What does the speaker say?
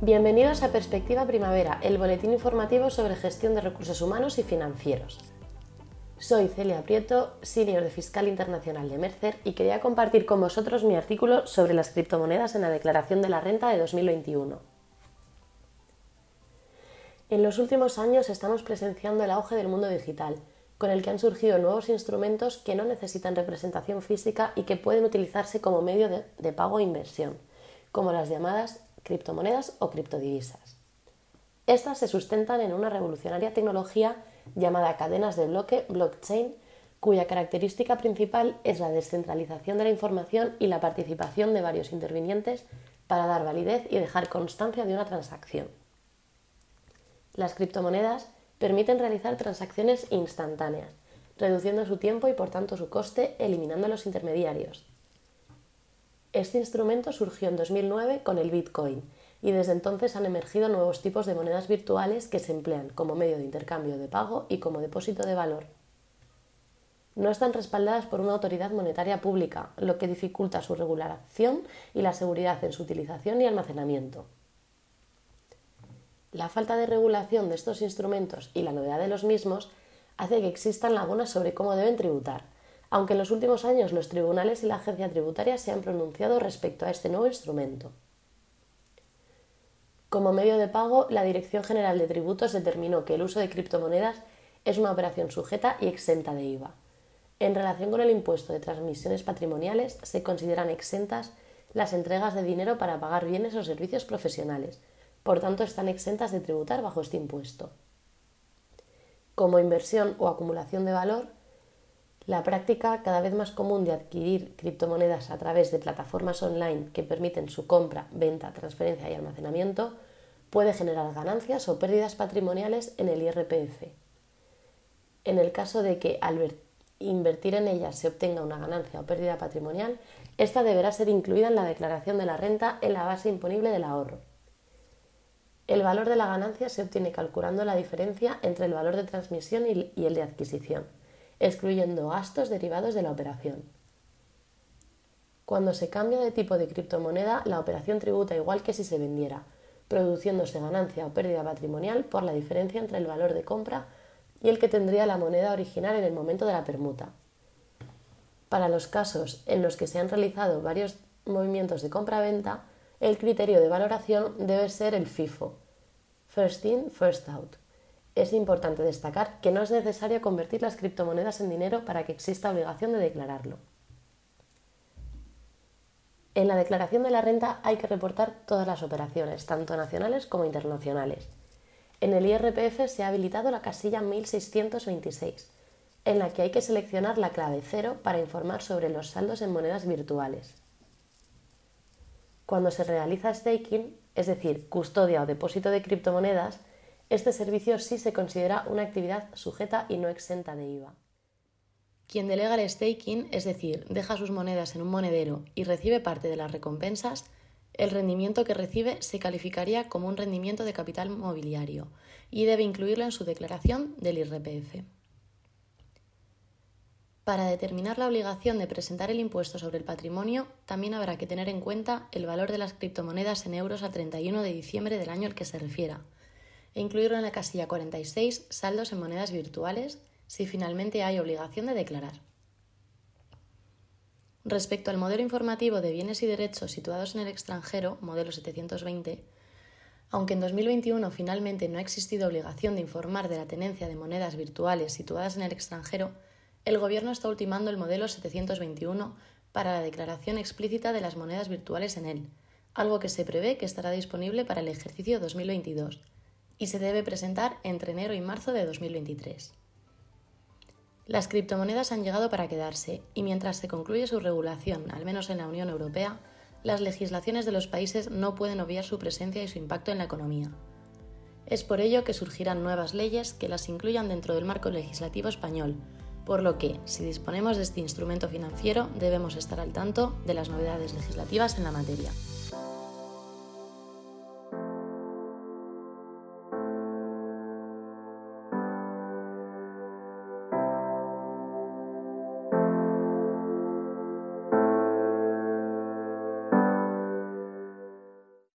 Bienvenidos a Perspectiva Primavera, el boletín informativo sobre gestión de recursos humanos y financieros. Soy Celia Prieto, senior de Fiscal Internacional de Mercer y quería compartir con vosotros mi artículo sobre las criptomonedas en la Declaración de la Renta de 2021. En los últimos años estamos presenciando el auge del mundo digital, con el que han surgido nuevos instrumentos que no necesitan representación física y que pueden utilizarse como medio de, pago e inversión, como las llamadas criptomonedas o criptodivisas. Estas se sustentan en una revolucionaria tecnología llamada cadenas de bloque, blockchain, cuya característica principal es la descentralización de la información y la participación de varios intervinientes para dar validez y dejar constancia de una transacción. Las criptomonedas permiten realizar transacciones instantáneas, reduciendo su tiempo y por tanto su coste, eliminando los intermediarios. Este instrumento surgió en 2009 con el Bitcoin y desde entonces han emergido nuevos tipos de monedas virtuales que se emplean como medio de intercambio de pago y como depósito de valor. No están respaldadas por una autoridad monetaria pública, lo que dificulta su regulación y la seguridad en su utilización y almacenamiento. La falta de regulación de estos instrumentos y la novedad de los mismos hace que existan lagunas sobre cómo deben tributar, aunque en los últimos años los tribunales y la agencia tributaria se han pronunciado respecto a este nuevo instrumento. Como medio de pago, la Dirección General de Tributos determinó que el uso de criptomonedas es una operación sujeta y exenta de IVA. En relación con el impuesto de transmisiones patrimoniales, se consideran exentas las entregas de dinero para pagar bienes o servicios profesionales, por tanto están exentas de tributar bajo este impuesto. Como inversión o acumulación de valor, la práctica cada vez más común de adquirir criptomonedas a través de plataformas online que permiten su compra, venta, transferencia y almacenamiento puede generar ganancias o pérdidas patrimoniales en el IRPF. En el caso de que al invertir en ellas se obtenga una ganancia o pérdida patrimonial, esta deberá ser incluida en la declaración de la renta en la base imponible del ahorro. El valor de la ganancia se obtiene calculando la diferencia entre el valor de transmisión y el de adquisición, excluyendo gastos derivados de la operación. Cuando se cambia de tipo de criptomoneda, la operación tributa igual que si se vendiera, produciéndose ganancia o pérdida patrimonial por la diferencia entre el valor de compra y el que tendría la moneda original en el momento de la permuta. Para los casos en los que se han realizado varios movimientos de compra-venta, el criterio de valoración debe ser el FIFO, First In, First Out. Es importante destacar que no es necesario convertir las criptomonedas en dinero para que exista obligación de declararlo. En la declaración de la renta hay que reportar todas las operaciones, tanto nacionales como internacionales. En el IRPF se ha habilitado la casilla 1626, en la que hay que seleccionar la clave cero para informar sobre los saldos en monedas virtuales. Cuando se realiza staking, es decir, custodia o depósito de criptomonedas, este servicio sí se considera una actividad sujeta y no exenta de IVA. Quien delega el staking, es decir, deja sus monedas en un monedero y recibe parte de las recompensas, el rendimiento que recibe se calificaría como un rendimiento de capital mobiliario y debe incluirlo en su declaración del IRPF. Para determinar la obligación de presentar el impuesto sobre el patrimonio, también habrá que tener en cuenta el valor de las criptomonedas en euros a 31 de diciembre del año al que se refiera, e incluirlo en la casilla 46, saldos en monedas virtuales, si finalmente hay obligación de declarar. Respecto al modelo informativo de bienes y derechos situados en el extranjero, modelo 720, aunque en 2021 finalmente no ha existido obligación de informar de la tenencia de monedas virtuales situadas en el extranjero, el Gobierno está ultimando el modelo 721 para la declaración explícita de las monedas virtuales en él, algo que se prevé que estará disponible para el ejercicio 2022 y se debe presentar entre enero y marzo de 2023. Las criptomonedas han llegado para quedarse y mientras se concluye su regulación, al menos en la Unión Europea, las legislaciones de los países no pueden obviar su presencia y su impacto en la economía. Es por ello que surgirán nuevas leyes que las incluyan dentro del marco legislativo español, por lo que, si disponemos de este instrumento financiero, debemos estar al tanto de las novedades legislativas en la materia.